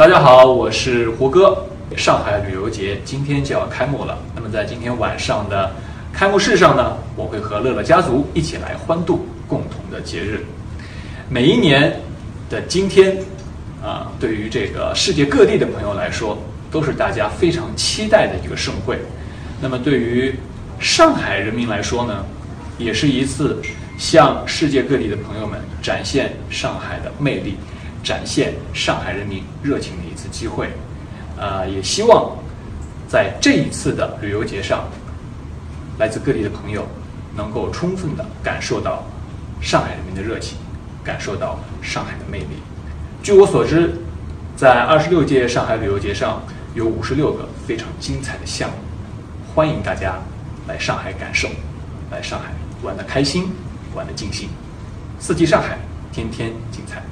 大家好，我是胡歌。上海旅游节今天就要开幕了。那么在今天晚上的开幕式上呢，我会和乐乐家族一起来欢度共同的节日。每一年的今天，啊，对于这个世界各地的朋友来说，都是大家非常期待的一个盛会。那么对于上海人民来说呢，也是一次向世界各地的朋友们展现上海的魅力。展现上海人民热情的一次机会，呃，也希望在这一次的旅游节上，来自各地的朋友能够充分的感受到上海人民的热情，感受到上海的魅力。据我所知，在二十六届上海旅游节上有五十六个非常精彩的项目，欢迎大家来上海感受，来上海玩的开心，玩的尽兴。四季上海，天天精彩。